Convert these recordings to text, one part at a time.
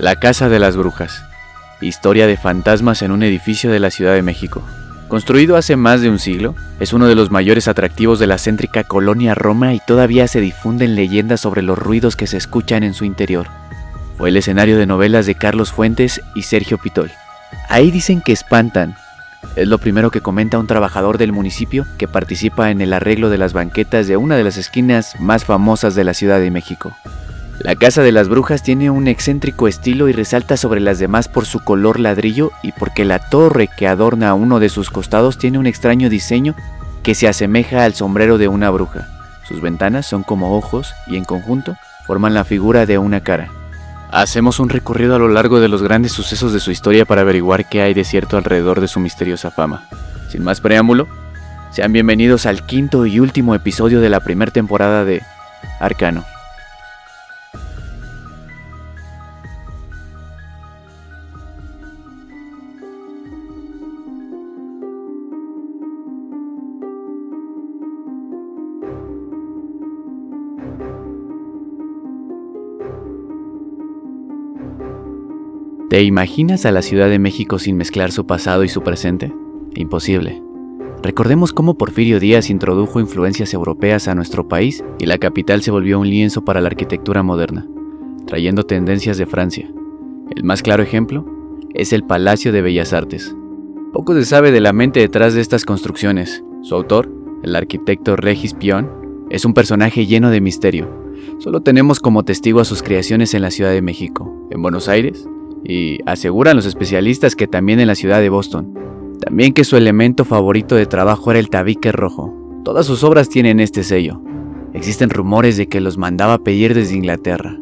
La Casa de las Brujas. Historia de fantasmas en un edificio de la Ciudad de México. Construido hace más de un siglo, es uno de los mayores atractivos de la céntrica colonia Roma y todavía se difunden leyendas sobre los ruidos que se escuchan en su interior. Fue el escenario de novelas de Carlos Fuentes y Sergio Pitol. Ahí dicen que espantan. Es lo primero que comenta un trabajador del municipio que participa en el arreglo de las banquetas de una de las esquinas más famosas de la Ciudad de México. La Casa de las Brujas tiene un excéntrico estilo y resalta sobre las demás por su color ladrillo y porque la torre que adorna uno de sus costados tiene un extraño diseño que se asemeja al sombrero de una bruja. Sus ventanas son como ojos y en conjunto forman la figura de una cara. Hacemos un recorrido a lo largo de los grandes sucesos de su historia para averiguar qué hay de cierto alrededor de su misteriosa fama. Sin más preámbulo, sean bienvenidos al quinto y último episodio de la primera temporada de Arcano. ¿Te imaginas a la Ciudad de México sin mezclar su pasado y su presente? Imposible. Recordemos cómo Porfirio Díaz introdujo influencias europeas a nuestro país y la capital se volvió un lienzo para la arquitectura moderna, trayendo tendencias de Francia. El más claro ejemplo es el Palacio de Bellas Artes. Poco se sabe de la mente detrás de estas construcciones. Su autor, el arquitecto Regis Pion, es un personaje lleno de misterio. Solo tenemos como testigo a sus creaciones en la Ciudad de México, en Buenos Aires y aseguran los especialistas que también en la ciudad de Boston. También que su elemento favorito de trabajo era el tabique rojo. Todas sus obras tienen este sello. Existen rumores de que los mandaba pedir desde Inglaterra.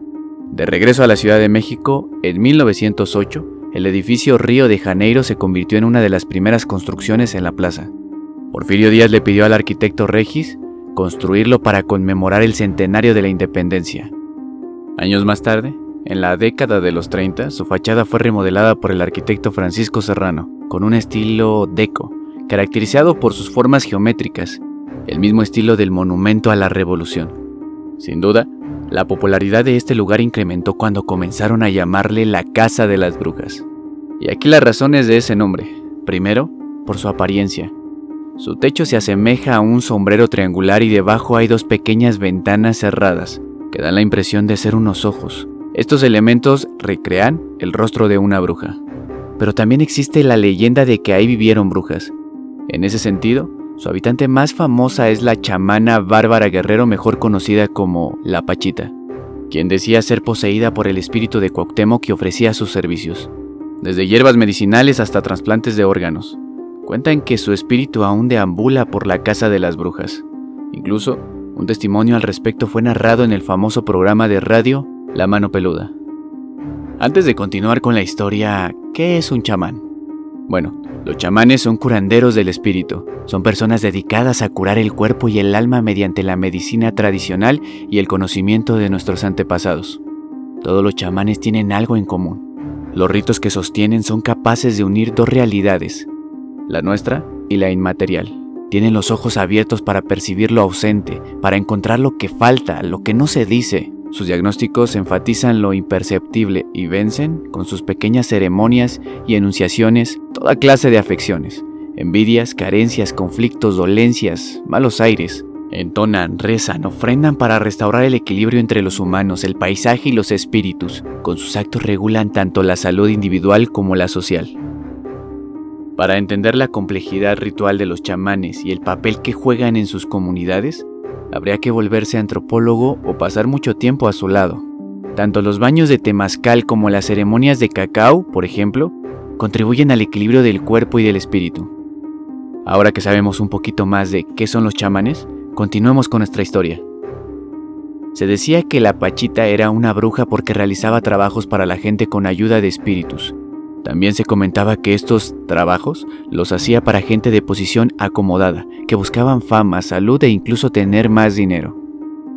De regreso a la Ciudad de México, en 1908, el edificio Río de Janeiro se convirtió en una de las primeras construcciones en la plaza. Porfirio Díaz le pidió al arquitecto Regis construirlo para conmemorar el centenario de la independencia. Años más tarde, en la década de los 30, su fachada fue remodelada por el arquitecto Francisco Serrano, con un estilo deco, caracterizado por sus formas geométricas, el mismo estilo del monumento a la revolución. Sin duda, la popularidad de este lugar incrementó cuando comenzaron a llamarle la Casa de las Brujas. Y aquí las razones de ese nombre. Primero, por su apariencia. Su techo se asemeja a un sombrero triangular y debajo hay dos pequeñas ventanas cerradas, que dan la impresión de ser unos ojos. Estos elementos recrean el rostro de una bruja, pero también existe la leyenda de que ahí vivieron brujas. En ese sentido, su habitante más famosa es la chamana Bárbara Guerrero, mejor conocida como La Pachita, quien decía ser poseída por el espíritu de Cuauhtémoc que ofrecía sus servicios, desde hierbas medicinales hasta trasplantes de órganos. Cuentan que su espíritu aún deambula por la casa de las brujas. Incluso, un testimonio al respecto fue narrado en el famoso programa de radio la mano peluda. Antes de continuar con la historia, ¿qué es un chamán? Bueno, los chamanes son curanderos del espíritu. Son personas dedicadas a curar el cuerpo y el alma mediante la medicina tradicional y el conocimiento de nuestros antepasados. Todos los chamanes tienen algo en común. Los ritos que sostienen son capaces de unir dos realidades, la nuestra y la inmaterial. Tienen los ojos abiertos para percibir lo ausente, para encontrar lo que falta, lo que no se dice, sus diagnósticos enfatizan lo imperceptible y vencen, con sus pequeñas ceremonias y enunciaciones, toda clase de afecciones, envidias, carencias, conflictos, dolencias, malos aires. Entonan, rezan, ofrendan para restaurar el equilibrio entre los humanos, el paisaje y los espíritus. Con sus actos regulan tanto la salud individual como la social. Para entender la complejidad ritual de los chamanes y el papel que juegan en sus comunidades, habría que volverse antropólogo o pasar mucho tiempo a su lado. Tanto los baños de temazcal como las ceremonias de cacao, por ejemplo, contribuyen al equilibrio del cuerpo y del espíritu. Ahora que sabemos un poquito más de qué son los chamanes, continuemos con nuestra historia. Se decía que la Pachita era una bruja porque realizaba trabajos para la gente con ayuda de espíritus, también se comentaba que estos trabajos los hacía para gente de posición acomodada, que buscaban fama, salud e incluso tener más dinero.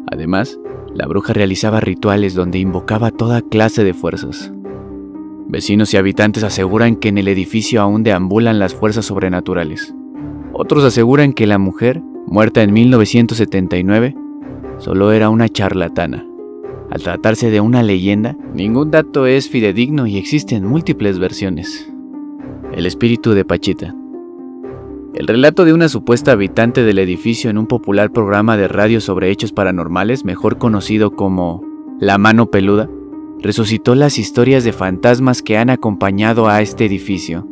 Además, la bruja realizaba rituales donde invocaba toda clase de fuerzas. Vecinos y habitantes aseguran que en el edificio aún deambulan las fuerzas sobrenaturales. Otros aseguran que la mujer, muerta en 1979, solo era una charlatana. Al tratarse de una leyenda, ningún dato es fidedigno y existen múltiples versiones. El espíritu de Pachita. El relato de una supuesta habitante del edificio en un popular programa de radio sobre hechos paranormales, mejor conocido como La Mano Peluda, resucitó las historias de fantasmas que han acompañado a este edificio.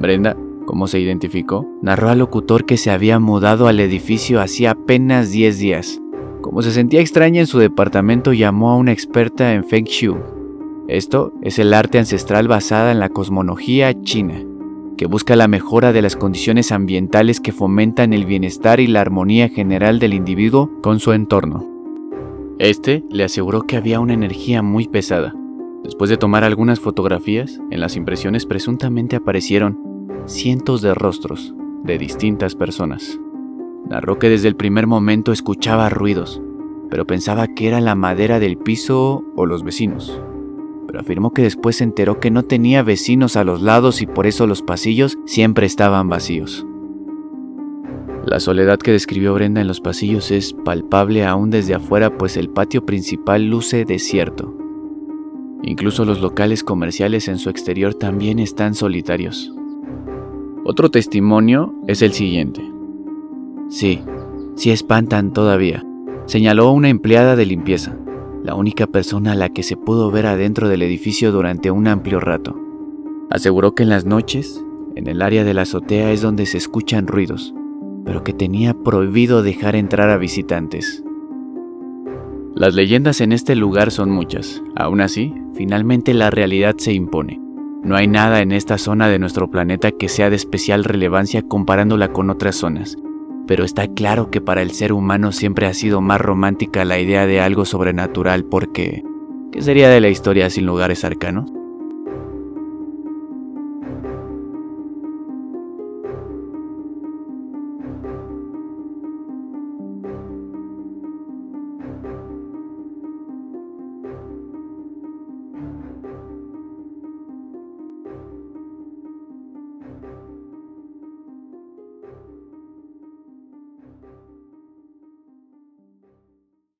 Brenda, como se identificó, narró al locutor que se había mudado al edificio hacía apenas 10 días como se sentía extraña en su departamento, llamó a una experta en Feng Shui. Esto es el arte ancestral basada en la cosmología china, que busca la mejora de las condiciones ambientales que fomentan el bienestar y la armonía general del individuo con su entorno. Este le aseguró que había una energía muy pesada. Después de tomar algunas fotografías, en las impresiones presuntamente aparecieron cientos de rostros de distintas personas. Narró que desde el primer momento escuchaba ruidos, pero pensaba que era la madera del piso o los vecinos. Pero afirmó que después se enteró que no tenía vecinos a los lados y por eso los pasillos siempre estaban vacíos. La soledad que describió Brenda en los pasillos es palpable aún desde afuera, pues el patio principal luce desierto. Incluso los locales comerciales en su exterior también están solitarios. Otro testimonio es el siguiente. Sí, sí espantan todavía, señaló una empleada de limpieza, la única persona a la que se pudo ver adentro del edificio durante un amplio rato. Aseguró que en las noches, en el área de la azotea es donde se escuchan ruidos, pero que tenía prohibido dejar entrar a visitantes. Las leyendas en este lugar son muchas, aún así, finalmente la realidad se impone. No hay nada en esta zona de nuestro planeta que sea de especial relevancia comparándola con otras zonas, pero está claro que para el ser humano siempre ha sido más romántica la idea de algo sobrenatural porque ¿qué sería de la historia sin lugares arcanos?